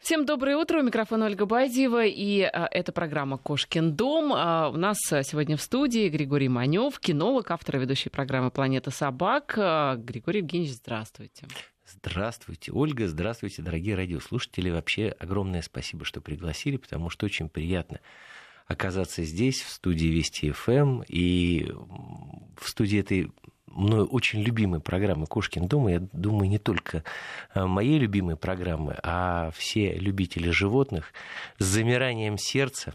Всем доброе утро. У микрофона Ольга Байдиева. И а, это программа «Кошкин дом». А, у нас сегодня в студии Григорий Манев, кинолог, автор и ведущий программы «Планета собак». А, Григорий Евгеньевич, здравствуйте. Здравствуйте, Ольга. Здравствуйте, дорогие радиослушатели. Вообще огромное спасибо, что пригласили, потому что очень приятно оказаться здесь, в студии Вести ФМ. И в студии этой мною очень любимой программы «Кошкин дом», я думаю, не только э, моей любимой программы, а все любители животных с замиранием сердца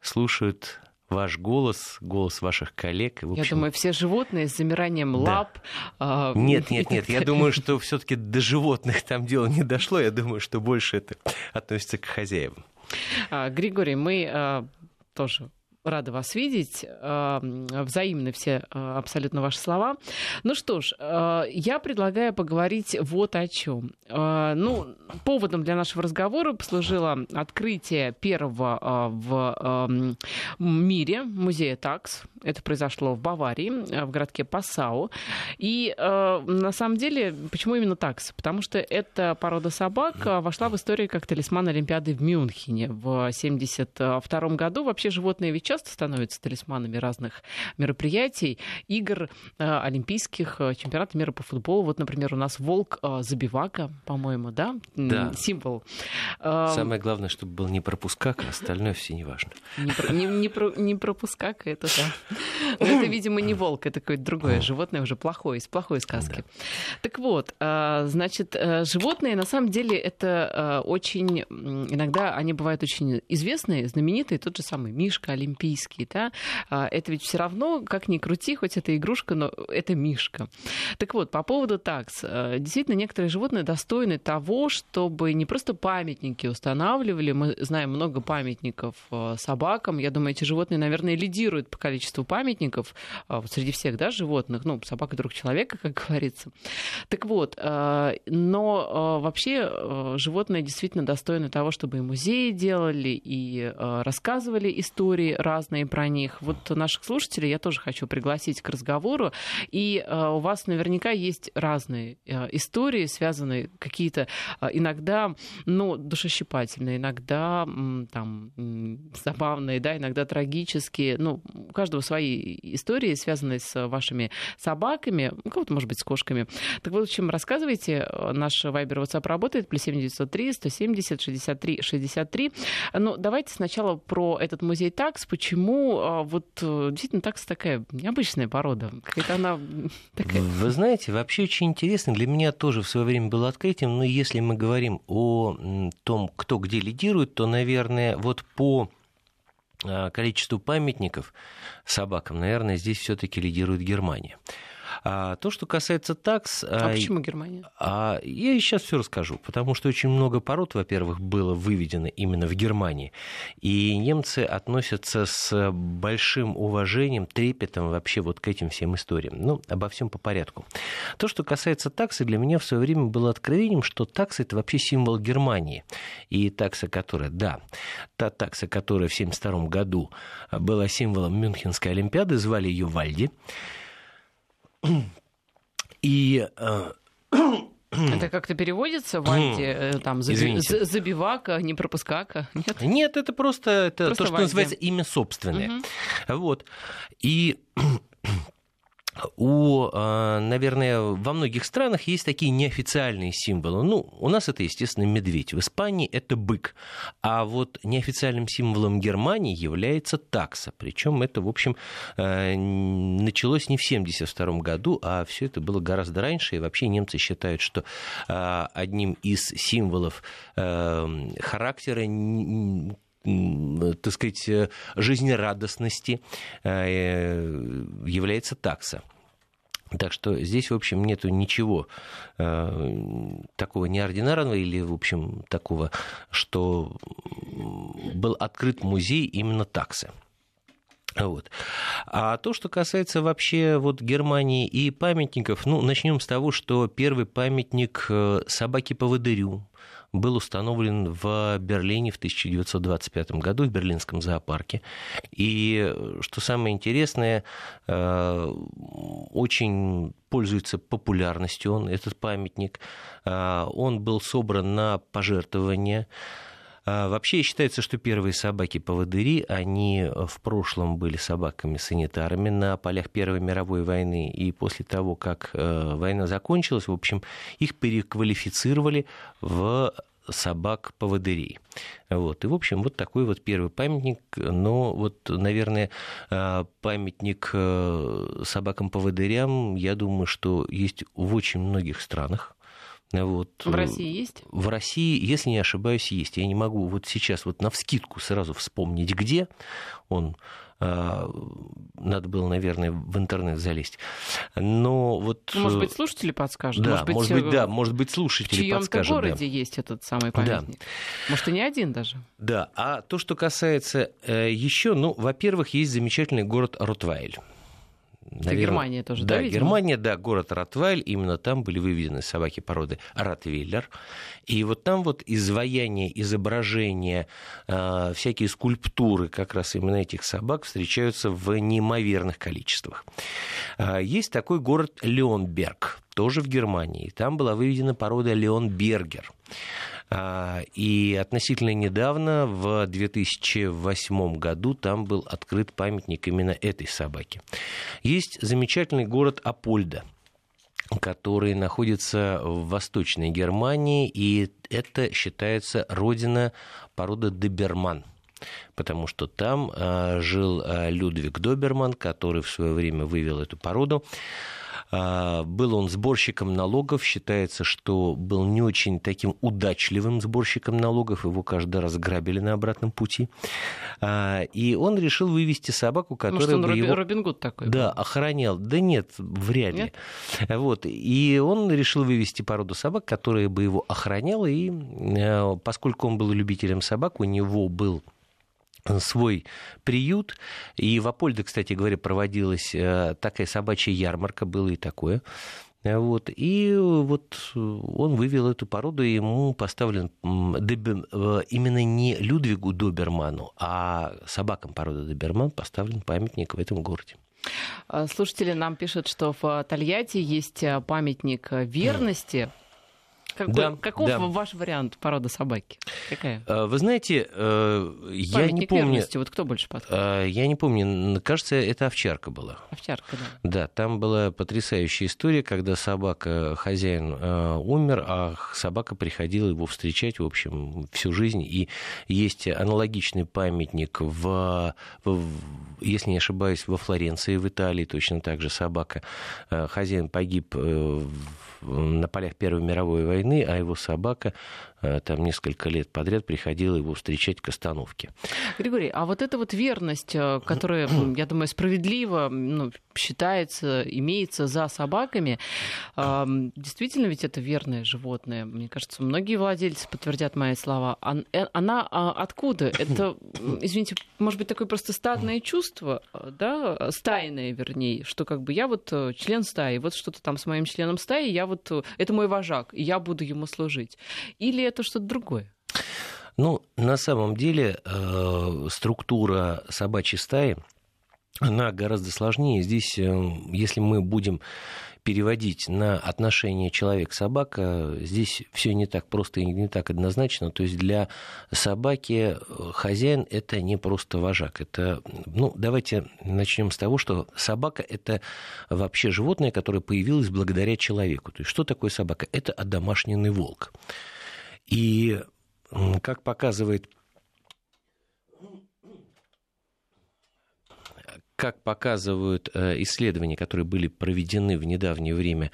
слушают ваш голос, голос ваших коллег. В общем... Я думаю, все животные с замиранием да. лап. Э... Нет, нет, нет. Я думаю, что все-таки до животных там дело не дошло. Я думаю, что больше это относится к хозяевам. А, Григорий, мы а, тоже рада вас видеть. Взаимны все абсолютно ваши слова. Ну что ж, я предлагаю поговорить вот о чем. Ну, поводом для нашего разговора послужило открытие первого в мире музея ТАКС. Это произошло в Баварии, в городке Пассау. И на самом деле, почему именно ТАКС? Потому что эта порода собак вошла в историю как талисман Олимпиады в Мюнхене в 1972 году. Вообще животные ведь часто становятся талисманами разных мероприятий, игр э, олимпийских, э, чемпионата мира по футболу. Вот, например, у нас волк э, забивака, по-моему, да? Да. Символ. Самое главное, чтобы был не пропускак, а остальное все не важно. Не, про, не, не, про, не пропускак, это да. Но это, видимо, не волк, это какое-то другое животное, уже плохое, из плохой сказки. Да. Так вот, значит, животные, на самом деле, это очень... Иногда они бывают очень известные, знаменитые. Тот же самый Мишка Олимпийский олимпийский, да, а, это ведь все равно, как ни крути, хоть это игрушка, но это мишка. Так вот, по поводу такс. Э, действительно, некоторые животные достойны того, чтобы не просто памятники устанавливали, мы знаем много памятников э, собакам, я думаю, эти животные, наверное, лидируют по количеству памятников э, среди всех, да, животных, ну, собака друг человека, как говорится. Так вот, но вообще животные действительно достойны того, чтобы и музеи делали, и рассказывали истории разные про них. Вот наших слушателей я тоже хочу пригласить к разговору. И э, у вас наверняка есть разные э, истории, связанные какие-то э, иногда, ну, душещипательные, иногда там забавные, да, иногда трагические. Ну, у каждого свои истории, связанные с вашими собаками, у кого-то, может быть, с кошками. Так вот, в общем, рассказывайте. Наш Вайбер WhatsApp работает, плюс 7903 170 63 63. Но давайте сначала про этот музей ТАКС, почему а, вот э, действительно такса такая необычная порода? Какая-то она такая... Вы знаете, вообще очень интересно. Для меня тоже в свое время было открытием, но если мы говорим о том, кто где лидирует, то, наверное, вот по а, количеству памятников собакам, наверное, здесь все-таки лидирует Германия. А то, что касается такс... А, а почему Германия? А, я сейчас все расскажу, потому что очень много пород, во-первых, было выведено именно в Германии. И немцы относятся с большим уважением, трепетом вообще вот к этим всем историям. Ну, обо всем по порядку. То, что касается таксы, для меня в свое время было откровением, что такса это вообще символ Германии. И такса, которая, да, та такса, которая в 1972 году была символом Мюнхенской Олимпиады, звали ее Вальди. И э, это как-то переводится в анти, э, там, заби, забивака, не пропускака? Нет? Нет, это просто, это просто то, что называется имя собственное. Угу. Вот. И у, а, наверное, во многих странах есть такие неофициальные символы. Ну, у нас это, естественно, медведь. В Испании это бык. А вот неофициальным символом Германии является такса. Причем это, в общем, э, началось не в 1972 году, а все это было гораздо раньше. И вообще немцы считают, что а, одним из символов э, характера так сказать, э, жизнерадостности является такса. Так что здесь, в общем, нету ничего э, такого неординарного или, в общем, такого, что был открыт музей именно таксы. Вот. А то, что касается вообще вот Германии и памятников, ну, начнем с того, что первый памятник собаке-поводырю был установлен в Берлине в 1925 году в Берлинском зоопарке. И, что самое интересное, э, очень пользуется популярностью он, этот памятник. Э, он был собран на пожертвования вообще считается, что первые собаки-поводыри, они в прошлом были собаками-санитарами на полях Первой мировой войны, и после того, как э, война закончилась, в общем, их переквалифицировали в собак-поводырей. Вот. И, в общем, вот такой вот первый памятник. Но вот, наверное, э, памятник э, собакам-поводырям, я думаю, что есть в очень многих странах. Вот. В России есть? В России, если не ошибаюсь, есть. Я не могу вот сейчас вот на вскидку сразу вспомнить, где он. А, надо было, наверное, в интернет залезть. Но вот... Ну, может быть, слушатели подскажут? Да, может быть, может быть да, может быть, слушатели в подскажут. В городе да. есть этот самый памятник. Да. Может, и не один даже. Да, а то, что касается э, еще, ну, во-первых, есть замечательный город Ротвайль. Наверное, Это Германия тоже, да? Да, видимо? Германия, да, город Ротвайль, именно там были выведены собаки породы Ротвейлер. И вот там вот изваяние, изображения, э, всякие скульптуры как раз именно этих собак встречаются в неимоверных количествах. Э, есть такой город Леонберг, тоже в Германии. Там была выведена порода Леонбергер. А, и относительно недавно, в 2008 году, там был открыт памятник именно этой собаке. Есть замечательный город Апольда который находится в Восточной Германии, и это считается родина породы Доберман потому что там а, жил а, Людвиг Доберман, который в свое время вывел эту породу. А, был он сборщиком налогов, считается, что был не очень таким удачливым сборщиком налогов, его каждый раз грабили на обратном пути. А, и он решил вывести собаку, которая Может, он бы Робин, его... Робин Гуд такой? Да, был? охранял. Да нет, вряд ли. Нет? Вот. И он решил вывести породу собак, которая бы его охраняла, и э, поскольку он был любителем собак, у него был свой приют. И в Апольде, кстати говоря, проводилась э, такая собачья ярмарка, было и такое. Вот. И вот он вывел эту породу, и ему поставлен э, именно не Людвигу Доберману, а собакам породы Доберман поставлен памятник в этом городе. Слушатели нам пишут, что в Тольятти есть э, памятник верности. Какой, да, каков да. ваш вариант породы собаки? Какая? А, вы знаете, э, я не помню... Верности, вот кто больше подходит? А, я не помню, кажется, это овчарка была. Овчарка, да. Да, там была потрясающая история, когда собака, хозяин э, умер, а собака приходила его встречать, в общем, всю жизнь. И есть аналогичный памятник в, в если не ошибаюсь, во Флоренции, в Италии точно так же собака. Э, хозяин погиб на полях Первой мировой войны, а его собака там несколько лет подряд приходила его встречать к остановке. Григорий, а вот эта вот верность, э, которая, я думаю, справедливо ну, считается, имеется за собаками, действительно ведь это верное животное. Мне кажется, многие владельцы подтвердят мои слова. Э, она а, откуда? Это, извините, может быть, такое просто стадное чувство, да, стайное, вернее, что как бы я вот член стаи, вот что-то там с моим членом стаи, я вот, это мой вожак, и я буду ему служить. Или это что-то другое? Ну, на самом деле э, структура собачьей стаи, она гораздо сложнее. Здесь, э, если мы будем переводить на отношения человек-собака, здесь все не так просто и не так однозначно. То есть для собаки э, хозяин это не просто вожак. Это, ну, давайте начнем с того, что собака это вообще животное, которое появилось благодаря человеку. То есть что такое собака? Это одомашненный волк. И как показывает как показывают э, исследования, которые были проведены в недавнее время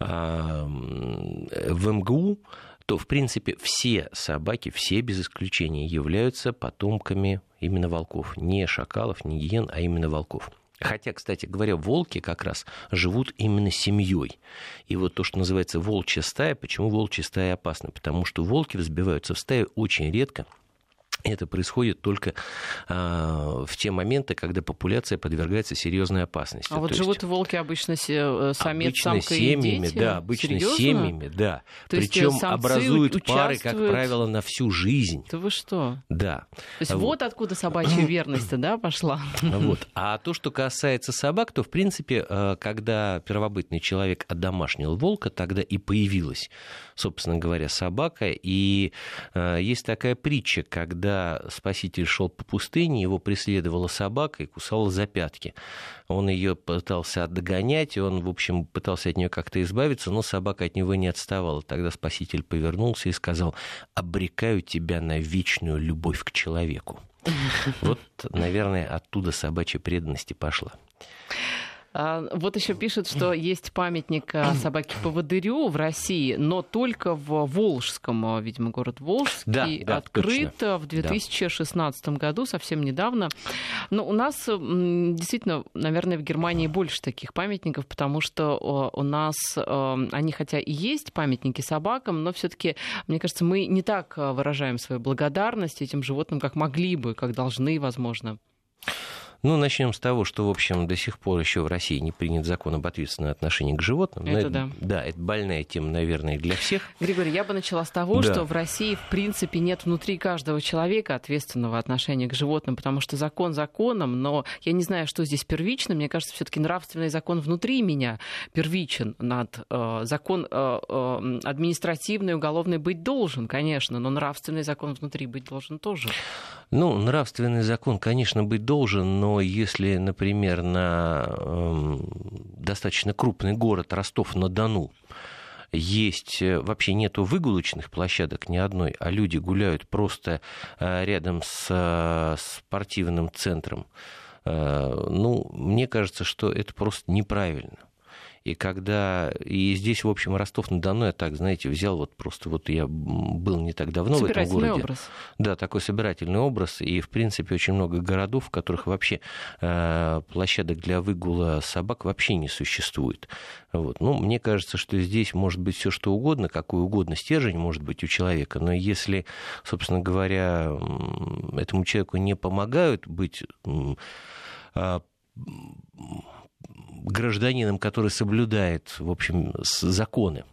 а, в МГУ, то, в принципе, все собаки, все без исключения, являются потомками именно волков. Не шакалов, не гиен, а именно волков. Хотя, кстати говоря, волки как раз живут именно семьей. И вот то, что называется волчья стая, почему волчья стая опасна? Потому что волки взбиваются в стаю очень редко, Это происходит только э, в те моменты, когда популяция подвергается серьезной опасности. А вот живут есть, волки обычно се, самец, обычно самка семьями, и дети? да, обычно Серьезно? семьями, да. То есть Причем образуют пары, как участвуют? правило, на всю жизнь. Да вы что? Да. То есть вот, вот откуда собачья верность, да, пошла? Вот. А то, что касается собак, то, в принципе, э, когда первобытный человек одомашнил волка, тогда и появилась, собственно говоря, собака. И э, есть такая притча, когда спаситель шел по пустыне, его преследовала собака и кусала за пятки. Он ее пытался догонять, и он, в общем, пытался от нее как-то избавиться, но собака от него не отставала. Тогда спаситель повернулся и сказал, обрекаю тебя на вечную любовь к человеку. Вот, наверное, оттуда собачья преданность и пошла. А, вот еще пишут, что есть памятник а, собаке-поводырю в России, но только в Волжском, а, видимо, город Волжский, да, да, открыт точно. в 2016 да. году, совсем недавно. Но у нас действительно, наверное, в Германии больше таких памятников, потому что у нас они хотя и есть памятники собакам, но все-таки, мне кажется, мы не так выражаем свою благодарность этим животным, как могли бы, как должны, возможно. Ну, начнем с того, что, в общем, до сих пор еще в России не принят закон об ответственном отношении к животным. Это, это да. Да, это больная тема, наверное, для всех. Григорий, я бы начала с того, Да. что в России, в принципе, нет внутри каждого человека ответственного отношения к животным, потому что закон законом, но я не знаю, что здесь первично. Мне кажется, все-таки нравственный закон внутри меня первичен над э, закон э, э, административный, уголовный быть должен, конечно, но нравственный закон внутри быть должен тоже. Ну, нравственный закон, конечно, быть должен, но если, например, на эм, достаточно крупный город Ростов-на-Дону есть, э, вообще нету выгулочных площадок ни одной, а люди гуляют просто э, рядом с э, спортивным центром, э, ну, мне кажется, что это просто неправильно. И когда... И здесь, в общем, Ростов-на-Дону я так, знаете, взял вот просто... Вот я был не так давно в этом городе. образ. Да, такой собирательный образ. И, в принципе, очень много городов, в которых вообще э, площадок для выгула собак вообще не существует. Вот. Ну, мне кажется, что здесь может быть все что угодно, какой угодно стержень может быть у человека. Но если, собственно говоря, этому человеку не помогают быть м, гражданином, который соблюдает, в общем, законы,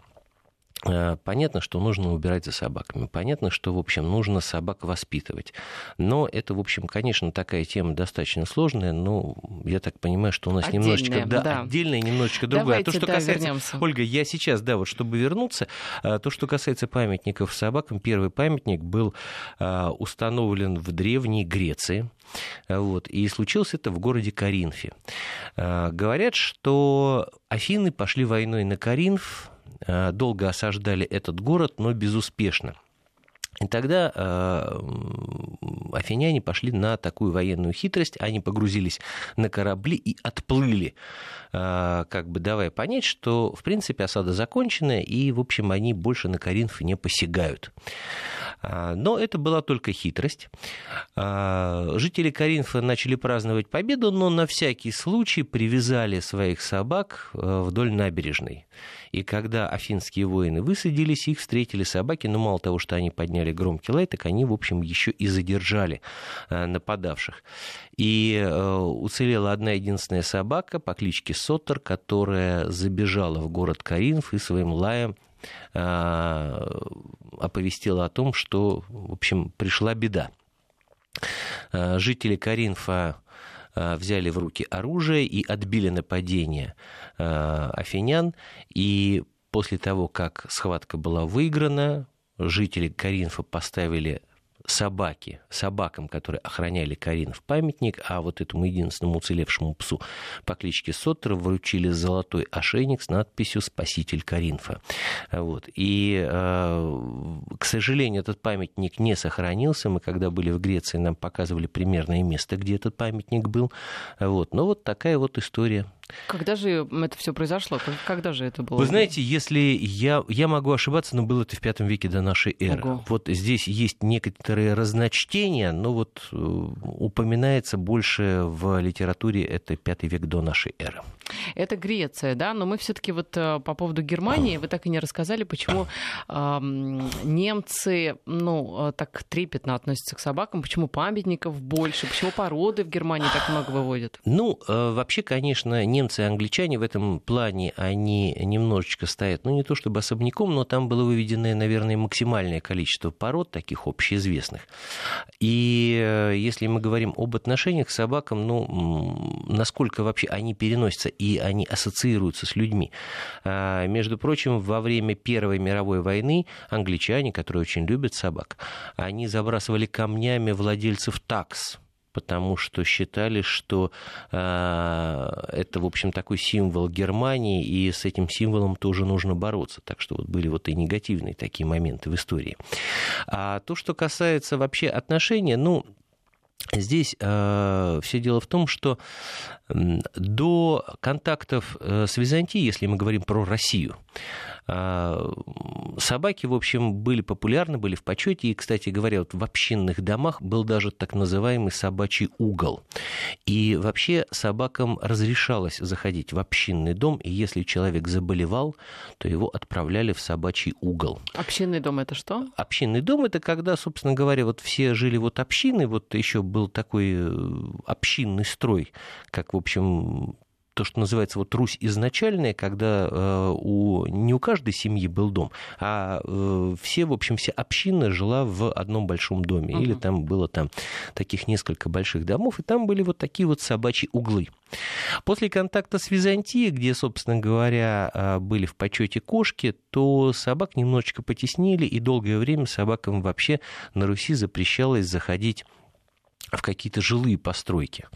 Понятно, что нужно убирать за собаками. Понятно, что, в общем, нужно собак воспитывать. Но это, в общем, конечно, такая тема достаточно сложная, но я так понимаю, что у нас Отдельная, немножечко... Да, да. отдельная, немножечко другая. А то, Давайте, что да, касается... вернемся. Ольга, я сейчас, да, вот чтобы вернуться, э, то, что касается памятников собакам, первый памятник был э, установлен в Древней Греции. Э, Вот, и случилось это в городе Каринфе. Э, Говорят, что Афины пошли войной на Каринф, э, долго осаждали этот город, но безуспешно. И тогда э, афиняне пошли на такую военную хитрость, они погрузились на корабли и отплыли, э, как бы давая понять, что, в принципе, осада закончена, и, в общем, они больше на Коринф не посягают. А, Но это была только хитрость. А, Жители Коринфа начали праздновать победу, но на всякий случай привязали своих собак э, вдоль набережной. И когда афинские воины высадились, их встретили собаки, но мало того, что они подняли громкий лай, так они, в общем, еще и задержали э, нападавших. И э, уцелела одна единственная собака по кличке Соттер, которая забежала в город Коринф и своим лаем оповестила о том, что, в общем, пришла беда. Э, Жители Коринфа э, взяли в руки оружие и отбили нападение афинян. И после того, как схватка была выиграна, жители Коринфа поставили собаки, собакам, которые охраняли Каринов памятник, а вот этому единственному уцелевшему псу по кличке Соттер вручили золотой ошейник с надписью «Спаситель Каринфа». Вот. И, э, к сожалению, этот памятник не сохранился. Мы, когда были в Греции, нам показывали примерное место, где этот памятник был. Вот. Но вот такая вот история. Когда же это все произошло? Когда же это было? Вы знаете, если я, я могу ошибаться, но было это в пятом веке до нашей эры. Ого. Вот здесь есть некоторые разночтения, но вот э, упоминается больше в литературе это пятый век до нашей эры. Это Греция, да, но мы все-таки вот э, по поводу Германии, вы так и не рассказали, почему э, немцы, ну, э, так трепетно относятся к собакам, почему памятников больше, почему породы в Германии так много выводят? Ну, э, вообще, конечно, немцы и англичане в этом плане, они немножечко стоят, ну, не то чтобы особняком, но там было выведено, наверное, максимальное количество пород, таких общеизвестных. И если мы говорим об отношениях к собакам, ну, насколько вообще они переносятся и они ассоциируются с людьми. А, между прочим, во время Первой мировой войны англичане, которые очень любят собак, они забрасывали камнями владельцев такс потому что считали, что э, это, в общем, такой символ Германии, и с этим символом тоже нужно бороться. Так что вот были вот и негативные такие моменты в истории. А то, что касается вообще отношения, ну, Здесь э, все дело в том, что до контактов э, с Византией, если мы говорим про Россию, собаки, в общем, были популярны, были в почете. И, кстати говоря, вот в общинных домах был даже так называемый собачий угол. И вообще собакам разрешалось заходить в общинный дом, и если человек заболевал, то его отправляли в собачий угол. Общинный дом это что? Общинный дом это когда, собственно говоря, вот все жили вот общины, вот еще был такой э, общинный строй, как, в общем, то, что называется вот Русь изначальная, когда э, у, не у каждой семьи был дом, а э, все, в общем, вся община жила в одном большом доме. Uh-huh. Или там было там таких несколько больших домов, и там были вот такие вот собачьи углы. После контакта с Византией, где, собственно говоря, э, были в почете кошки, то собак немножечко потеснили, и долгое время собакам вообще на Руси запрещалось заходить в какие-то жилые постройки.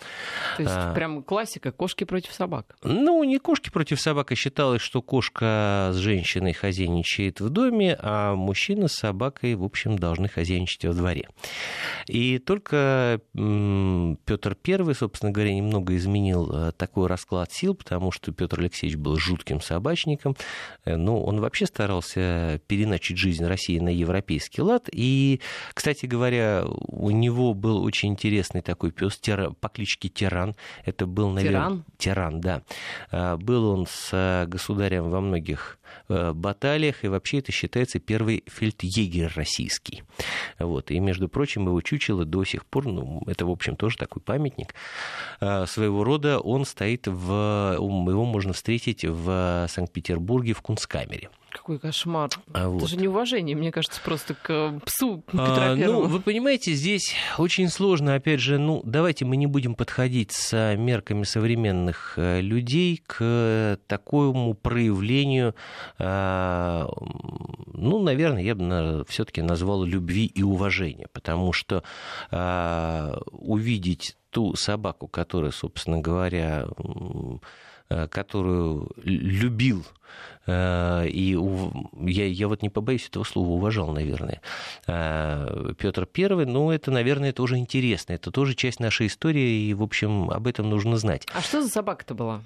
То есть а, прям классика кошки против собак. Ну, не кошки против собак, а считалось, что кошка с женщиной хозяйничает в доме, а мужчина с собакой, в общем, должны хозяйничать во дворе. И только Петр I, собственно говоря, немного изменил э, такой расклад сил, потому что Петр Алексеевич был жутким собачником. Э, ну, он вообще старался переначить жизнь России на европейский лад. И, кстати говоря, у него был очень интересный такой пес по кличке Тиран. Это был, наверное... Тиран? Тиран, да. А, был он с э, государем во многих э, баталиях, и вообще это считается первый фельдъегерь российский. Вот. И, между прочим, его чучело до сих пор, ну, это, в общем, тоже такой памятник а, своего рода, он стоит в... Его можно встретить в Санкт-Петербурге в Кунсткамере. Какой кошмар. А вот. Это же неуважение, мне кажется, просто к псу Петра а, Ну, вы понимаете, здесь очень сложно, опять же, ну, давайте мы не будем подходить с мерками современных э, людей к такому проявлению, а, ну, наверное, я бы все-таки назвал любви и уважения, потому что а, увидеть ту собаку, которая, собственно говоря, Э, которую любил э, и я, я вот не побоюсь этого слова, уважал, наверное, э, Петр Первый, ну, это, наверное, тоже интересно, это тоже часть нашей истории, и, в общем, об этом нужно знать. А что за собака-то была?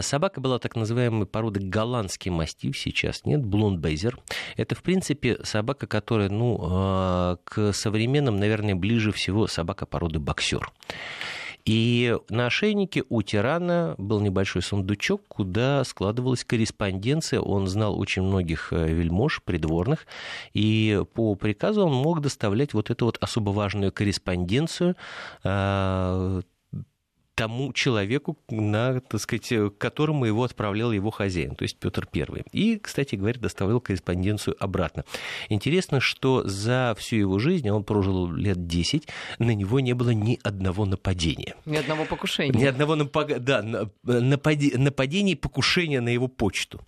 Собака была так называемой породы голландский мастив, сейчас нет, блондбейзер. Это, в принципе, собака, которая, ну, к современным, наверное, ближе всего собака породы боксер. И на ошейнике у тирана был небольшой сундучок, куда складывалась корреспонденция. Он знал очень многих э, вельмож, придворных, и по приказу он мог доставлять вот эту вот особо важную корреспонденцию э, тому человеку, на, так сказать, которому его отправлял его хозяин, то есть Петр I. И, кстати говоря, доставлял корреспонденцию обратно. Интересно, что за всю его жизнь, он прожил лет 10, на него не было ни одного нападения. Ни одного покушения. Ни одного напаг... да, напади... нападения, покушения на его почту.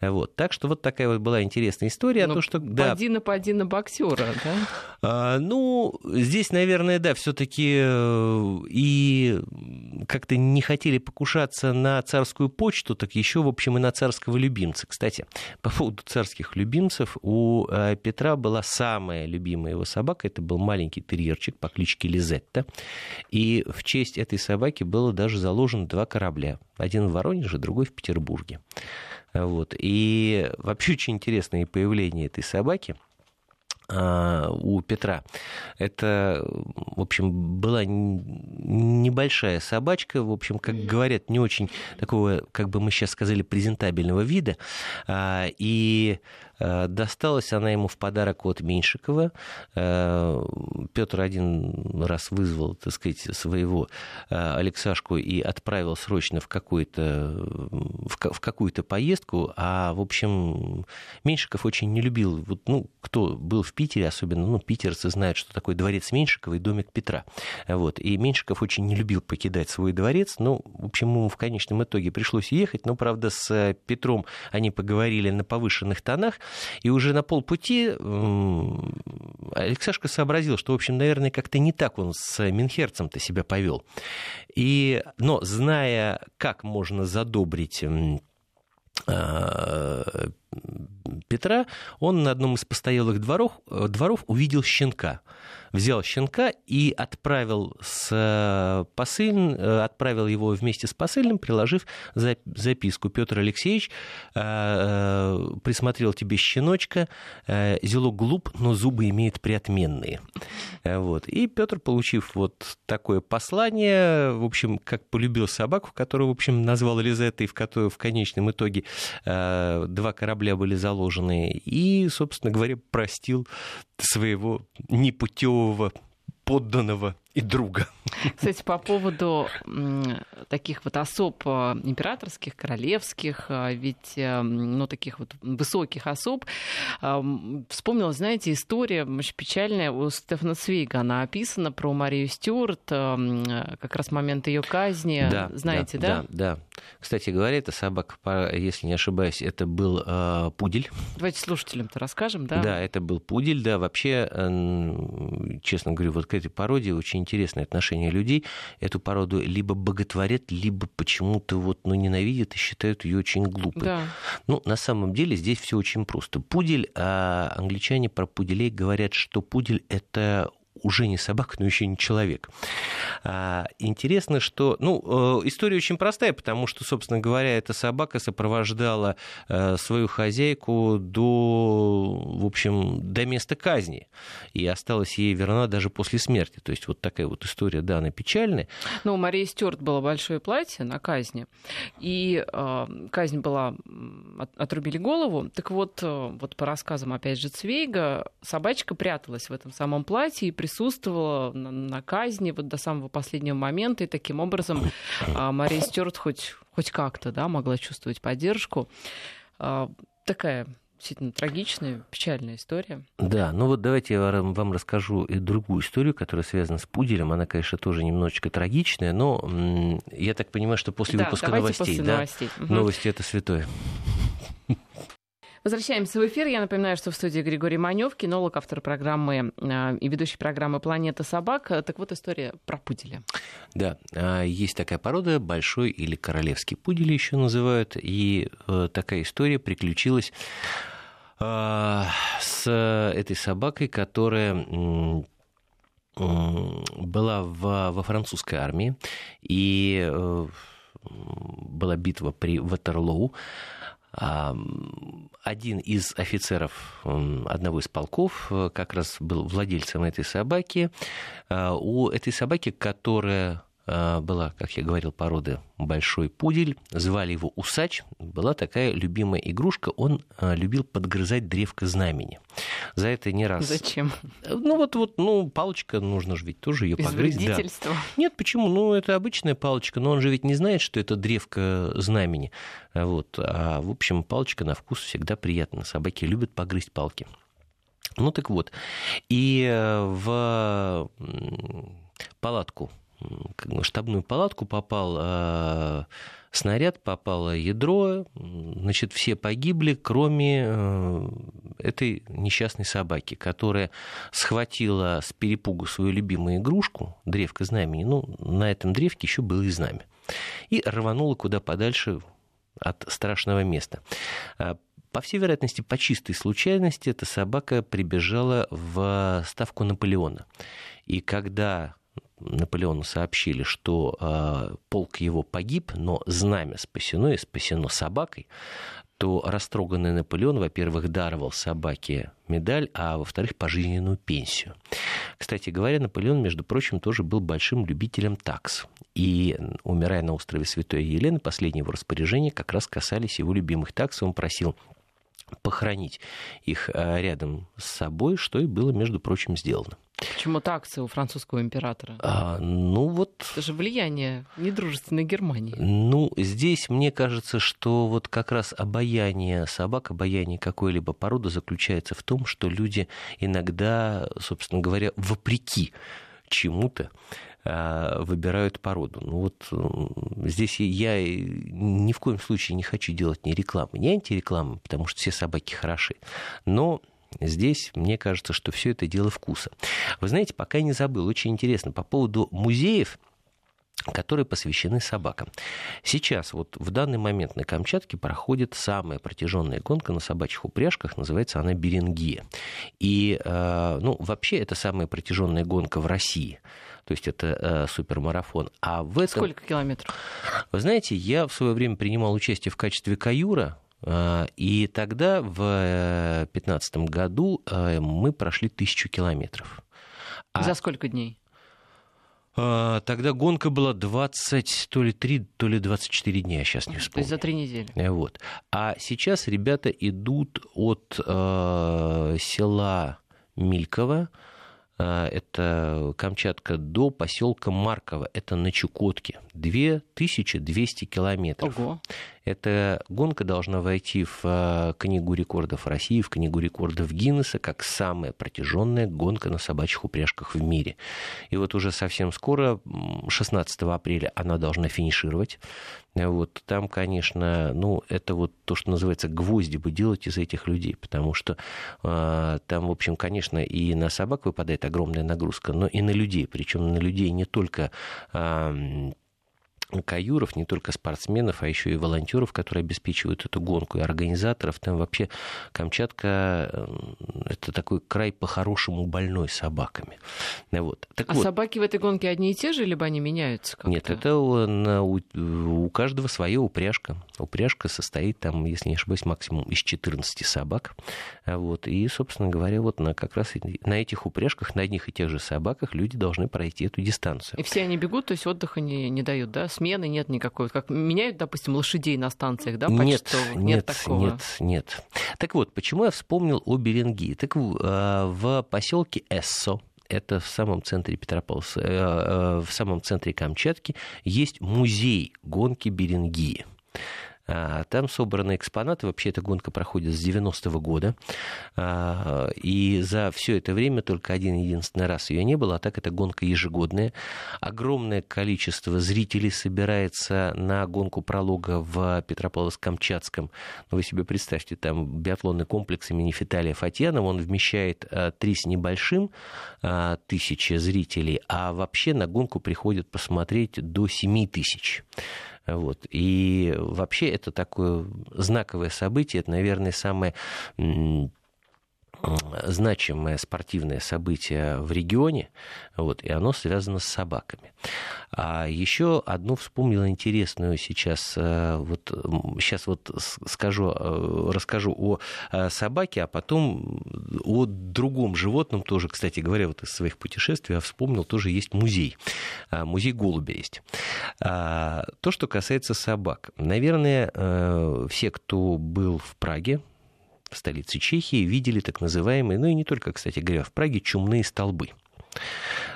Вот. Так что вот такая вот была интересная история. Ну, то, что, да. Поди напади на боксера, да? А, ну, здесь, наверное, да, все-таки э, и как-то не хотели покушаться на царскую почту, так еще, в общем, и на царского любимца. Кстати, по поводу царских любимцев, у э, Петра была самая любимая его собака, это был маленький терьерчик по кличке Лизетта, и в честь этой собаки было даже заложено два корабля, один в Воронеже, другой в Петербурге. Вот. И вообще очень интересное появление этой собаки – у Петра. Это, в общем, была небольшая собачка, в общем, как говорят, не очень такого, как бы мы сейчас сказали, презентабельного вида. А, и досталась она ему в подарок от Меньшикова. Э, Петр один раз вызвал, так сказать, своего э, Алексашку и отправил срочно в, какую-то, в какую-то поездку. А, в общем, Меньшиков очень не любил, вот, ну, кто был в Питере, особенно, ну, питерцы знают, что такое дворец Меньшикова и домик Петра. Вот. И Меньшиков очень не любил покидать свой дворец. Ну, в общем, ему в конечном итоге пришлось ехать. Но, правда, с Петром они поговорили на повышенных тонах. И уже на полпути Алексашка сообразил, что, в общем, наверное, как-то не так он с Минхерцем-то себя повел. И, но зная, как можно задобрить а, Петра, он на одном из постоялых дворов, дворов увидел щенка взял щенка и отправил, с э, посыль, э, отправил его вместе с посыльным, приложив записку. Петр Алексеевич э, присмотрел тебе щеночка, зелок глуп, но зубы имеет приотменные. Вот. И Петр, получив вот такое послание, в общем, как полюбил собаку, которую, в общем, назвал Лизеттой, в которую в конечном итоге два корабля были заложены, и, собственно говоря, простил своего непутевого подданного и друга. Кстати, по поводу таких вот особ э, императорских, королевских, э, ведь, э, ну, таких вот высоких особ, вспомнила, знаете, история очень печальная у Стефана Свейга. Она описана про Марию Стюарт, как раз момент ее казни. Да, Знаете, да? Да, да. Кстати говоря, эта собака, если не ошибаюсь, это был э, пудель. Давайте слушателям-то расскажем, да? Да, это был пудель, да. Вообще, честно говорю, вот к этой породе очень интересное отношение людей. Эту породу либо боготворят, либо почему-то вот, ну, ненавидят и считают ее очень глупой. Да. Ну, на самом деле здесь все очень просто. Пудель, а англичане про пуделей говорят, что пудель это уже не собака, но еще не человек. А, интересно, что... Ну, э, история очень простая, потому что, собственно говоря, эта собака сопровождала э, свою хозяйку до, в общем, до места казни. И осталась ей верна даже после смерти. То есть вот такая вот история, да, она печальная. Ну, у Марии Стюарт было большое платье на казни. И э, казнь была... Отрубили голову. Так вот, э, вот по рассказам, опять же, Цвейга, собачка пряталась в этом самом платье и присутствовала на, на казни вот до самого последнего момента, и таким образом а, Мария Стюарт хоть, хоть как-то да, могла чувствовать поддержку. А, такая действительно трагичная, печальная история. Да, ну вот давайте я вам расскажу и другую историю, которая связана с пуделем. Она, конечно, тоже немножечко трагичная, но я так понимаю, что после да, выпуска новостей, после да, новостей. Угу. новости это святое. Возвращаемся в эфир. Я напоминаю, что в студии Григорий Манев, кинолог, автор программы э, и ведущий программы «Планета собак». Так вот, история про пуделя. Да, а, есть такая порода, большой или королевский пудель еще называют, и э, такая история приключилась э, с этой собакой, которая была в, во французской армии, и была битва при Ватерлоу. Один из офицеров одного из полков э, как раз был владельцем этой собаки. А, у этой собаки, которая была, как я говорил, породы большой пудель, звали его Усач, была такая любимая игрушка, он а, любил подгрызать древко знамени. За это не раз... Зачем? Ну вот, вот, ну, палочка, нужно же ведь тоже ее погрызть. Да. Нет, почему? Ну, это обычная палочка, но он же ведь не знает, что это древко знамени. Вот. А, в общем, палочка на вкус всегда приятна. Собаки любят погрызть палки. Ну так вот. И э, в палатку штабную палатку попал э, снаряд, попало ядро, значит, все погибли, кроме э, этой несчастной собаки, которая схватила с перепугу свою любимую игрушку, древко знамени, ну, на этом древке еще было и знамя, и рванула куда подальше от страшного места. А, по всей вероятности, по чистой случайности, эта собака прибежала в ставку Наполеона. И когда Наполеону сообщили, что э, полк его погиб, но знамя спасено и спасено собакой, то растроганный Наполеон, во-первых, даровал собаке медаль, а во-вторых, пожизненную пенсию. Кстати говоря, Наполеон, между прочим, тоже был большим любителем такс. И, умирая на острове Святой Елены, последние его распоряжения как раз касались его любимых такс. Он просил похоронить их э, рядом с собой, что и было, между прочим, сделано. Почему таксы у французского императора? А, ну вот... Это же влияние недружественной Германии. Ну, здесь мне кажется, что вот как раз обаяние собак, обаяние какой-либо породы заключается в том, что люди иногда, собственно говоря, вопреки чему-то выбирают породу. Ну вот здесь я ни в коем случае не хочу делать ни рекламы, ни антирекламы, потому что все собаки хороши. Но Здесь, мне кажется, что все это дело вкуса. Вы знаете, пока не забыл, очень интересно, по поводу музеев, которые посвящены собакам. Сейчас, вот в данный момент на Камчатке проходит самая протяженная гонка на собачьих упряжках, называется она Берингия. И, э, ну, вообще, это самая протяженная гонка в России то есть это э, супермарафон. А в этом... Сколько километров? Вы знаете, я в свое время принимал участие в качестве каюра, э, и тогда, в 2015 году, э, мы прошли тысячу километров. А... За сколько дней? Тогда гонка была 20, то ли 3, то ли 24 дня, я сейчас не вспомню. То есть за три недели. Вот. А сейчас ребята идут от э, села Мильково, это Камчатка, до поселка Марково, это на Чукотке, 2200 километров. Ого. Эта гонка должна войти в э, Книгу рекордов России, в Книгу рекордов Гиннесса, как самая протяженная гонка на собачьих упряжках в мире. И вот уже совсем скоро, 16 апреля, она должна финишировать. Вот там, конечно, ну, это вот то, что называется гвозди бы делать из этих людей, потому что э, там, в общем, конечно, и на собак выпадает огромная нагрузка, но и на людей, причем на людей не только э, каюров, не только спортсменов, а еще и волонтеров, которые обеспечивают эту гонку, и организаторов. Там вообще Камчатка э, – это такой край по-хорошему больной собаками. Вот. Так а вот. собаки в этой гонке одни и те же, либо они меняются как-то? Нет, это у, у каждого своя упряжка. Упряжка состоит там, если не ошибаюсь, максимум из 14 собак. Вот. И, собственно говоря, вот на, как раз на этих упряжках, на одних и тех же собаках люди должны пройти эту дистанцию. И все они бегут, то есть отдыха не, не дают, да? Смены нет никакой. Как меняют, допустим, лошадей на станциях, да, нет, нет, нет такого. Нет, нет. Так вот, почему я вспомнил о Беренгии? Так а, в поселке Эссо, это в самом центре Петропавловска, э, э, в самом центре Камчатки, есть музей гонки Беренгии. А, там собраны экспонаты. Вообще эта гонка проходит с 90-го года. А, и за все это время только один единственный раз ее не было, а так это гонка ежегодная. Огромное количество зрителей собирается на гонку пролога в Петропавловск-Камчатском. Ну, вы себе представьте, там биатлонный комплекс имени Фиталия Фатьянова, он вмещает а, три с небольшим тысячи зрителей, а вообще на гонку приходят посмотреть до 7 тысяч. Вот. И вообще это такое знаковое событие, это, наверное, самое значимое спортивное событие в регионе, вот, и оно связано с собаками. А еще одну вспомнил интересную сейчас, э, вот, сейчас вот скажу, э, расскажу о э, собаке, а потом о другом животном тоже, кстати говоря, вот из своих путешествий я вспомнил, тоже есть музей, музей голубя есть. А, то, что касается собак. Наверное, все, кто был в Праге, в столице Чехии, видели так называемые, ну и не только, кстати говоря, в Праге, чумные столбы.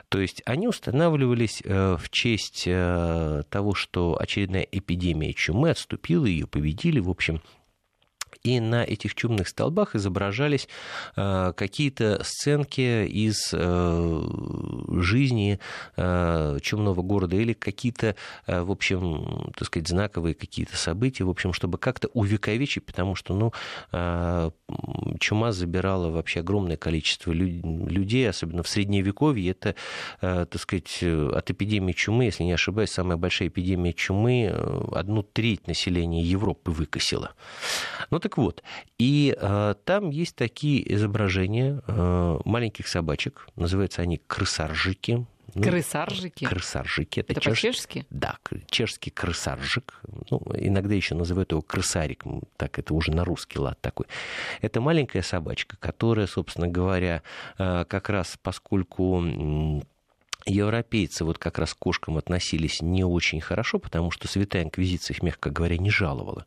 То есть они устанавливались э, в честь э, того, что очередная эпидемия чумы отступила, ее победили, в общем, и на этих чумных столбах изображались э, какие-то сценки из э, жизни э, чумного города или какие-то, в общем, так сказать, знаковые какие-то события, в общем, чтобы как-то увековечить, потому что, ну, чума забирала вообще огромное количество людей, особенно в Средневековье. Это, так сказать, от эпидемии чумы, если не ошибаюсь, самая большая эпидемия чумы одну треть населения Европы выкосила. Ну, так вот, и э, там есть такие изображения э, маленьких собачек, называются они крысаржики, Ну, крысаржики? Крысаржики. Это, это чеш... по-чешски? Да, чешский крысаржик. Ну, иногда еще называют его крысарик. Так, это уже на русский лад такой. Это маленькая собачка, которая, собственно говоря, э, как раз поскольку Европейцы вот как раз к кошкам относились не очень хорошо, потому что Святая Инквизиция их, мягко говоря, не жаловала.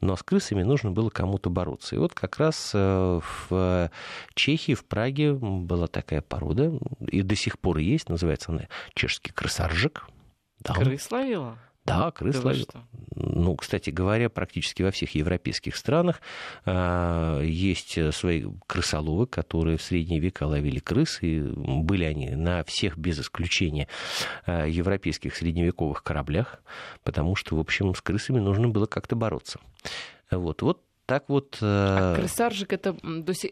Но с крысами нужно было кому-то бороться. И вот как раз э, в Чехии, в Праге была такая порода, и до сих пор есть, называется она чешский крысаржик. Да. Крыс ловила? Да, крыс ловил. Ну, кстати говоря, практически во всех европейских странах э, есть свои крысоловы, которые в средние века ловили крыс, и были они на всех без исключения э, европейских средневековых кораблях, потому что, в общем, с крысами нужно было как-то бороться. Вот, вот так вот... А э, крысаржик это,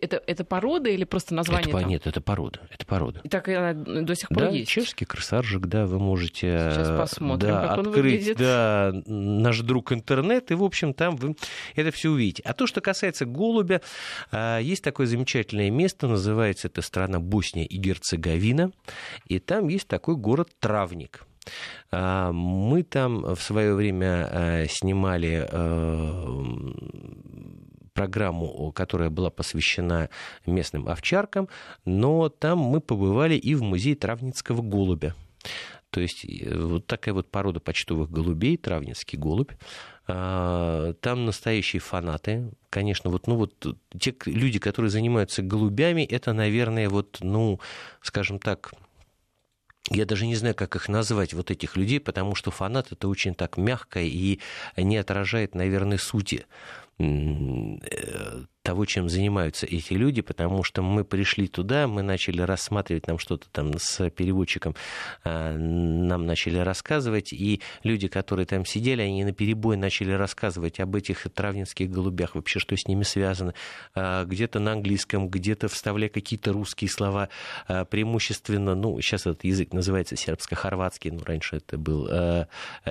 это, это порода или просто название? Это, там? Нет, это порода. Это порода. И так она до сих пор да, есть? чешский крысаржик, да, вы можете Сейчас посмотрим, да, как он открыть выглядит. да, наш друг интернет, и, в общем, там вы это все увидите. А то, что касается голубя, э, есть такое замечательное место, называется это страна Босния и Герцеговина, и там есть такой город Травник. А, мы там в свое время э, снимали программу, которая была посвящена местным овчаркам, но там мы побывали и в музее травницкого голубя. То есть э, вот такая вот порода почтовых голубей, травницкий голубь. А, там настоящие фанаты. Конечно, вот, ну вот те люди, которые занимаются голубями, это, наверное, вот, ну, скажем так, я даже не знаю, как их назвать, вот этих людей, потому что фанат это очень так мягко и не отражает, наверное, сути. Э, того, чем занимаются эти люди, потому что мы пришли туда, мы начали рассматривать нам что-то там с переводчиком, а, нам начали рассказывать, и люди, которые там сидели, они на перебой начали рассказывать об этих травнинских голубях, вообще, что с ними связано, а, где-то на английском, где-то вставляя какие-то русские слова, а, преимущественно, ну, сейчас этот язык называется сербско-хорватский, ну, раньше это был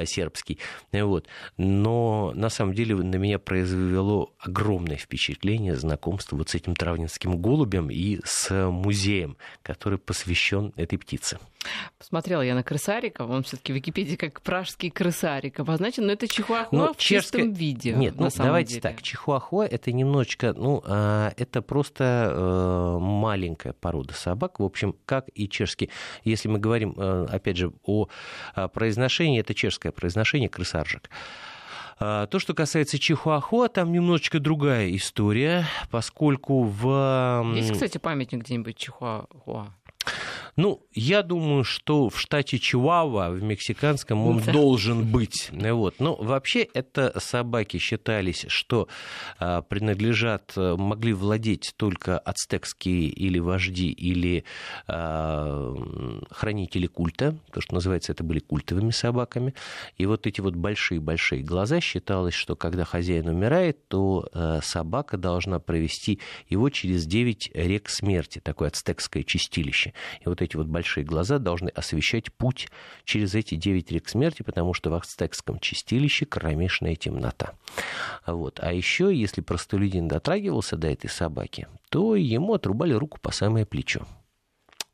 сербский, вот, но на самом деле на меня произвело огромное впечатление впечатление знакомства вот с этим травнинским голубем и с музеем, который посвящен этой птице. Посмотрела я на крысарика, он все-таки в Википедии как пражский крысарик обозначен, но это чихуахуа ну, в чешское... чистом виде. Нет, ну давайте деле. так, чихуахуа это немножечко, ну а, это просто э, маленькая порода собак, в общем, как и чешский. Если мы говорим, э, опять же, о произношении, это чешское произношение крысаржик. А, то, что касается Чихуахуа, там немножечко другая история, поскольку в... Есть, кстати, памятник где-нибудь Чихуахуа? Ну, я думаю, что в штате Чиуауа, в мексиканском, он да. должен быть. Вот. Но вообще это собаки считались, что а, принадлежат, могли владеть только ацтекские или вожди, или а, хранители культа, то, что называется, это были культовыми собаками. И вот эти вот большие-большие глаза считалось, что когда хозяин умирает, то а, собака должна провести его через 9 рек смерти, такое ацтекское чистилище. И вот эти вот большие глаза должны освещать путь через эти девять рек смерти, потому что в ацтекском чистилище кромешная темнота. Вот. А еще, если простолюдин дотрагивался до этой собаки, то ему отрубали руку по самое плечо.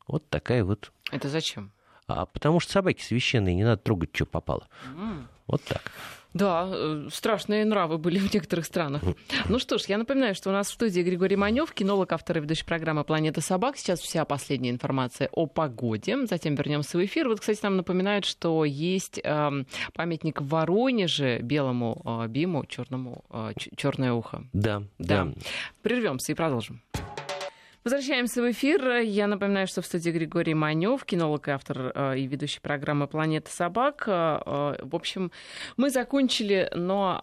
Вот такая вот... Это зачем? А потому что собаки священные, не надо трогать, что попало. Mm. Вот так. Да, э, страшные нравы были в некоторых странах. Ну что ж, я напоминаю, что у нас в студии Григорий Манев, кинолог, автор и ведущий программы «Планета собак». Сейчас вся последняя информация о погоде. Затем вернемся в эфир. Вот, кстати, нам напоминают, что есть э, памятник в Воронеже белому э, биму, черному, э, черное ухо. Да, да. да. Прервемся и продолжим. Возвращаемся в эфир. Я напоминаю, что в студии Григорий Манев, кинолог и автор э, и ведущий программы «Планета собак». Э, э, в общем, мы закончили на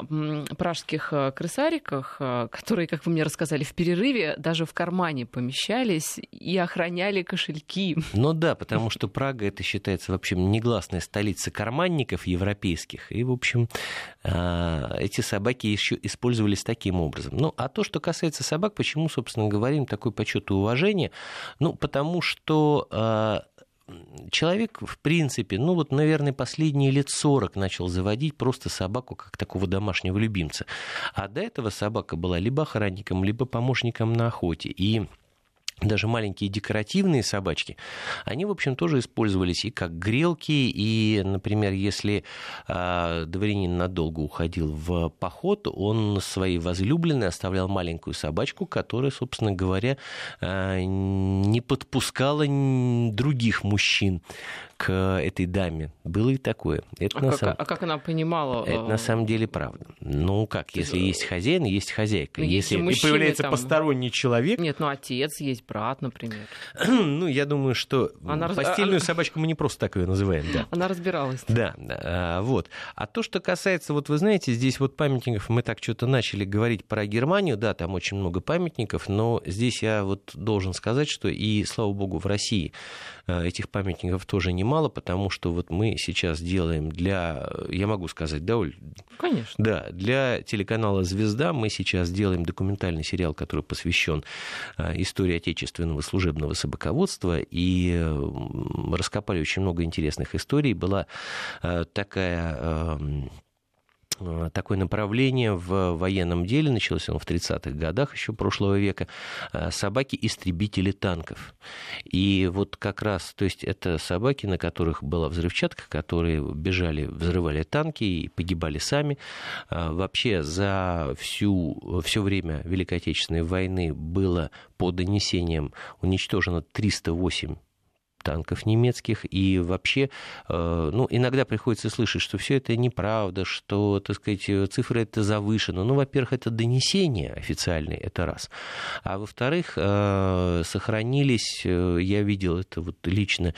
пражских крысариках, которые, как вы мне рассказали, в перерыве даже в кармане помещались и охраняли кошельки. Ну да, потому что Прага это считается, в общем, негласная столица карманников европейских. И, в общем, эти собаки еще использовались таким образом. Ну, а то, что касается собак, почему, собственно, говорим такой почет и уважение, ну, потому что а, человек, в принципе, ну вот, наверное, последние лет 40 начал заводить просто собаку как такого домашнего любимца. А до этого собака была либо охранником, либо помощником на охоте. И даже маленькие декоративные собачки, они, в общем, тоже использовались и как грелки, и, например, если э, дворянин надолго уходил в поход, он своей возлюбленной оставлял маленькую собачку, которая, собственно говоря, э, не подпускала других мужчин к этой даме. Было и такое. Это а, как, самом... а как она понимала? Это на самом деле правда. Ну как, если есть хозяин, есть хозяйка. Ну, если мужчины, появляется там... посторонний человек... Нет, ну отец есть, брат, например. ну, я думаю, что она постельную раз... собачку мы не просто так ее называем. Да. Она разбиралась. Да, да, вот. А то, что касается, вот вы знаете, здесь вот памятников, мы так что-то начали говорить про Германию, да, там очень много памятников, но здесь я вот должен сказать, что и, слава богу, в России этих памятников тоже немало, потому что вот мы сейчас делаем для, я могу сказать, да, Оль? Конечно. Да, для телеканала «Звезда» мы сейчас делаем документальный сериал, который посвящен э, истории отечественного служебного собаководства, и раскопали очень много интересных историй. Была э, такая эм, Э, такое направление в военном деле, началось оно в 30-х годах еще прошлого века, э, собаки-истребители танков. И вот как раз, то есть это собаки, на которых была взрывчатка, которые бежали, взрывали танки и погибали сами. Э, вообще за всю, все время Великой Отечественной войны было по донесениям уничтожено 308 танков немецких, и вообще, э, ну, иногда приходится слышать, что все это неправда, что, так сказать, цифры это завышены. Ну, во-первых, это донесение официальное, это раз. А во-вторых, э, сохранились, э, я видел это вот лично,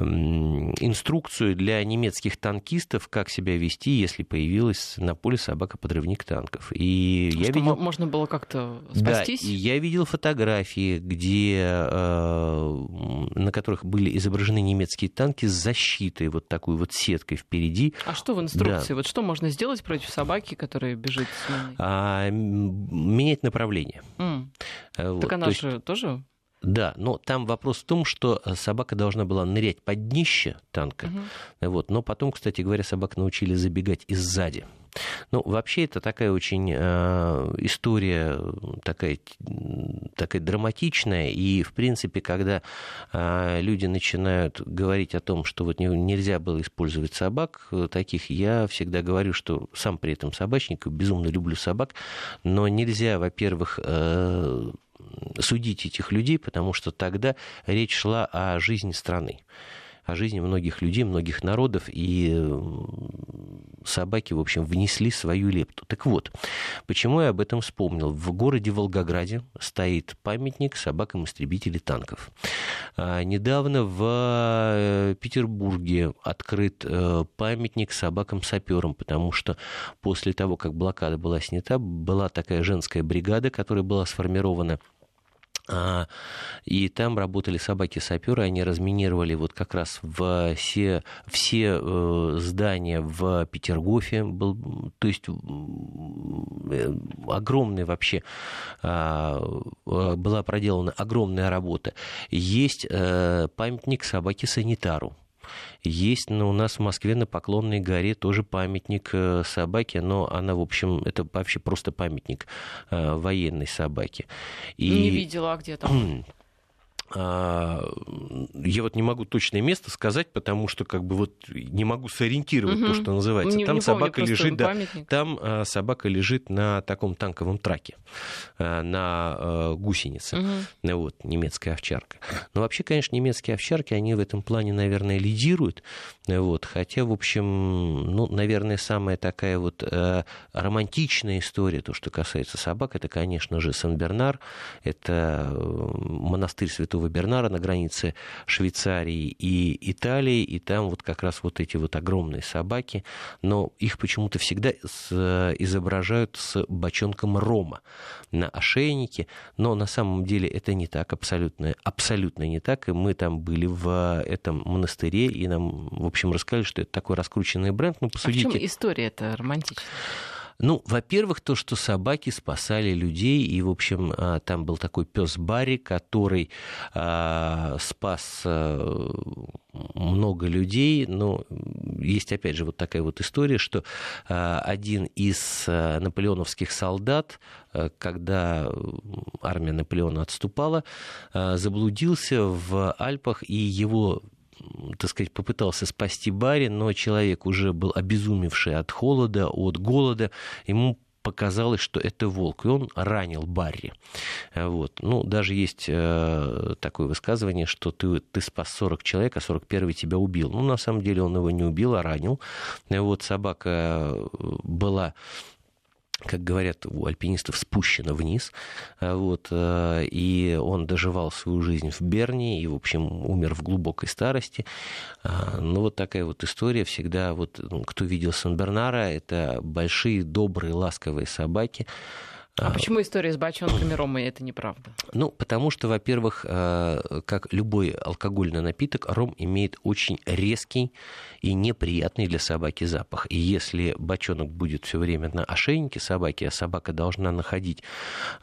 инструкцию для немецких танкистов, как себя вести, если появилась на поле собака-подрывник танков. И Что я видел... можно было как-то спастись? Да, я видел фотографии, где, на которых были изображены немецкие танки с защитой, вот такой вот сеткой впереди. А что в инструкции? Да. Вот что можно сделать против собаки, которая бежит с миной? А, менять направление. Mm. Вот, так она то же есть... тоже да, но там вопрос в том, что э, собака должна была нырять под днище танка. Угу. Вот, но потом, кстати говоря, собак научили забегать и сзади. Ну, вообще это такая очень э, история такая, такая драматичная, и, в принципе, когда э, люди начинают говорить о том, что вот нельзя было использовать собак э, таких, я всегда говорю, что сам при этом собачник, безумно люблю собак, но нельзя, во-первых, э, судить этих людей, потому что тогда речь шла о жизни страны о жизни многих людей, многих народов, и собаки, в общем, внесли свою лепту. Так вот, почему я об этом вспомнил? В городе Волгограде стоит памятник собакам-истребителей танков. А недавно в э, Петербурге открыт э, памятник собакам-саперам, потому что после того, как блокада была снята, была такая женская бригада, которая была сформирована и там работали собаки-саперы, они разминировали вот как раз все, все э, здания в Петергофе. Был, то есть э, огромная вообще а, э, была проделана огромная работа. Есть памятник собаке-санитару. Есть ну, у нас в Москве на Поклонной горе тоже памятник э, собаке, но она, в общем, это вообще просто памятник э, военной собаки. И... Не видела, а где там? А, я вот не могу точное место сказать, потому что как бы вот не могу сориентировать угу. то, что называется. Не, там не собака лежит, да, там а, собака лежит на таком танковом траке, а, на а, гусенице, угу. вот немецкая овчарка. Но вообще, конечно, немецкие овчарки, они в этом плане, наверное, лидируют, вот. Хотя, в общем, ну, наверное, самая такая вот а, романтичная история, то, что касается собак, это, конечно же, Сан-Бернар, это э, монастырь Святого Святого Бернара на границе Швейцарии и Италии, и там вот как раз вот эти вот огромные собаки, но их почему-то всегда изображают с бочонком рома на ошейнике, но на самом деле это не так, абсолютно, абсолютно не так, и мы там были в этом монастыре, и нам, в общем, рассказали, что это такой раскрученный бренд, ну, посудите. А в чем история это романтичная? Ну, во-первых, то, что собаки спасали людей, и, в общем, а, там был такой пес Барри, который а, спас а, много людей, но есть, опять же, вот такая вот история, что один из наполеоновских солдат, когда армия Наполеона отступала, заблудился в Альпах, и его так сказать, попытался спасти Барри, но человек уже был обезумевший от холода, от голода. Ему показалось, что это волк, и он ранил Барри. Вот. Ну, даже есть э, такое высказывание, что ты, ты спас 40 человек, а 41 тебя убил. Ну, на самом деле он его не убил, а ранил. Вот собака была как говорят у альпинистов, спущено вниз. А вот, э, и он доживал свою жизнь в Берне и, в общем, умер в глубокой старости. А, ну, вот такая вот история. Всегда, вот, ну, кто видел Сан-Бернара, это большие, добрые, ласковые собаки, а, а почему история с бочонками рома это неправда? Ну, потому что, во-первых, э, как любой алкогольный напиток, ром имеет очень резкий и неприятный для собаки запах. И если бочонок будет все время на ошейнике собаки, а собака должна находить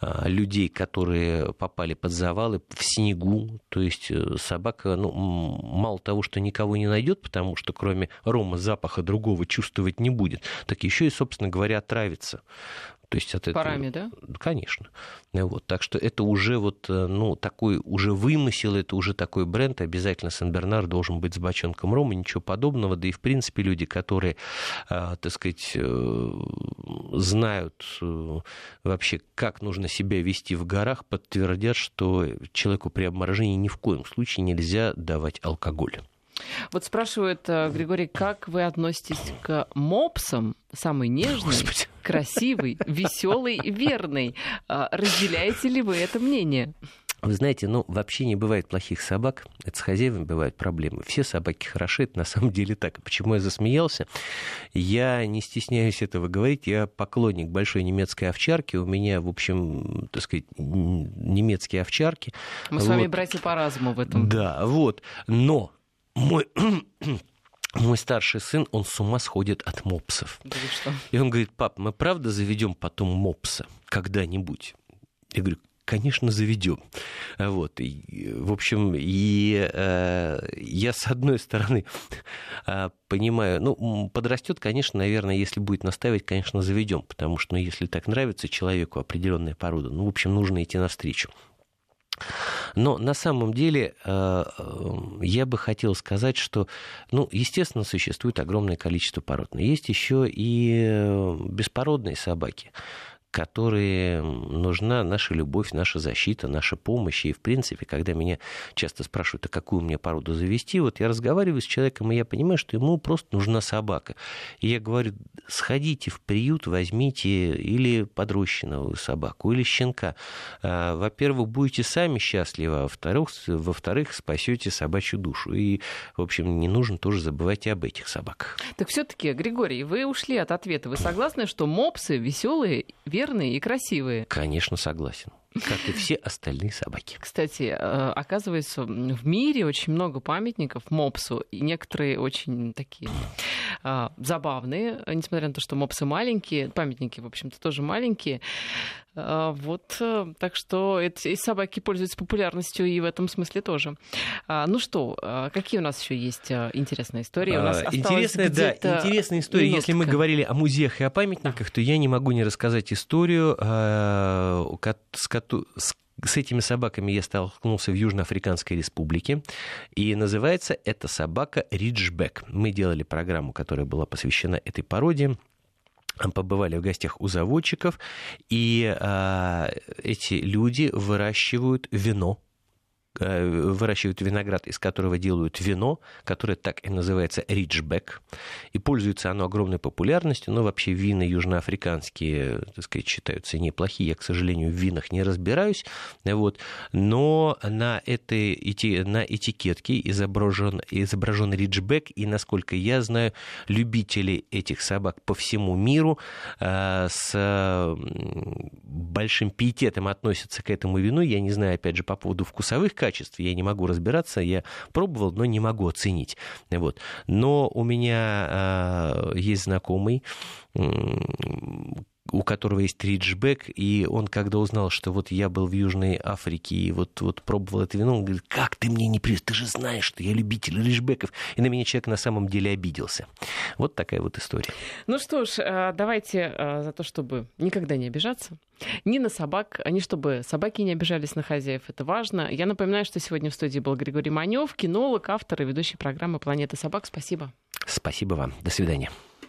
э, людей, которые попали под завалы в снегу, то есть э, собака, ну, мало того, что никого не найдет, потому что кроме рома запаха другого чувствовать не будет, так еще и, собственно говоря, отравится. То есть от Парами, этого... да? Конечно. Вот. Так что это уже вот, э, ну, такой уже вымысел, это уже такой бренд. Обязательно Сен-Бернар должен быть с бочонком рома, ничего подобного. Да и, в принципе, люди, которые, э, так сказать, э, знают вообще, как нужно себя вести в горах, подтвердят, что человеку при обморожении ни в коем случае нельзя давать алкоголь. Вот спрашивает э, Григорий, как вы относитесь к мопсам? Самый нежный, Господи. красивый, веселый, верный. А, разделяете ли вы это мнение? Вы знаете, ну, вообще не бывает плохих собак. Это с хозяевами бывают проблемы. Все собаки хороши, это на самом деле так. Почему я засмеялся? Я не стесняюсь этого говорить. Я поклонник большой немецкой овчарки. У меня, в общем, так сказать, немецкие овчарки. Мы вот. с вами братья по разуму в этом. Да, вот. Но мой мой старший сын, он с ума сходит от мопсов. Да? И он говорит, пап, мы правда заведем потом мопса когда-нибудь? Я говорю, конечно, заведем. Вот. И, в общем, и э, я, с одной стороны, э, понимаю, ну, подрастет, конечно, наверное, если будет наставить, конечно, заведем, потому что, ну, если так нравится человеку определенная порода, ну, в общем, нужно идти навстречу. Но на самом деле э, э, я бы хотел сказать, что, ну, естественно, существует огромное количество пород, но есть еще и э, беспородные собаки которые нужна наша любовь, наша защита, наша помощь. И, в принципе, когда меня часто спрашивают, а какую мне породу завести, вот я разговариваю с человеком, и я понимаю, что ему просто нужна собака. И я говорю, сходите в приют, возьмите или подрощенную собаку, или щенка. А, во-первых, будете сами счастливы, а во-вторых, во-вторых, спасете собачью душу. И, в общем, не нужно тоже забывать и об этих собаках. Так все-таки, Григорий, вы ушли от ответа. Вы согласны, что мопсы веселые, верные и красивые? Конечно, согласен как и все остальные собаки. Кстати, э, оказывается, в мире очень много памятников мопсу, и некоторые очень такие а, забавные, несмотря на то, что мопсы маленькие, памятники, в общем-то, тоже маленькие. А, вот, э, так что эти собаки пользуются популярностью и в этом смысле тоже. А, ну что, какие у нас еще есть интересные истории? У нас интересная, да, интересная история. Минутка. Если мы говорили о музеях и о памятниках, то я не могу не рассказать историю, с с с этими собаками я столкнулся в Южноафриканской республике, и называется эта собака Риджбек. Мы делали программу, которая была посвящена этой породе побывали в гостях у заводчиков, и а, эти люди выращивают вино. Э, выращивают виноград, из которого делают вино, которое так и называется риджбек. И пользуется оно огромной популярностью, но вообще вина южноафриканские, так сказать, считаются неплохие. Я, к сожалению, в винах не разбираюсь. Вот. Но на, этой, на этикетке изображен, изображен риджбек, и, насколько я знаю, любители этих собак по всему миру э, с большим пиететом относятся к этому вину. Я не знаю, опять же, по поводу вкусовых качеств, качестве я не могу разбираться, я пробовал, но не могу оценить. Вот. Но у меня э, есть знакомый, у которого есть риджбек, и он, когда узнал, что вот я был в Южной Африке и вот, вот пробовал это вино, он говорит, как ты мне не привез? Ты же знаешь, что я любитель риджбеков. И на меня человек на самом деле обиделся. Вот такая вот история. Ну что ж, э, давайте э, за то, чтобы никогда не обижаться, ни на собак, ни чтобы собаки не обижались на хозяев, это важно. Я напоминаю, что сегодня в студии был Григорий Манев, кинолог, автор и ведущий программы «Планета собак». Спасибо. Спасибо вам. До свидания.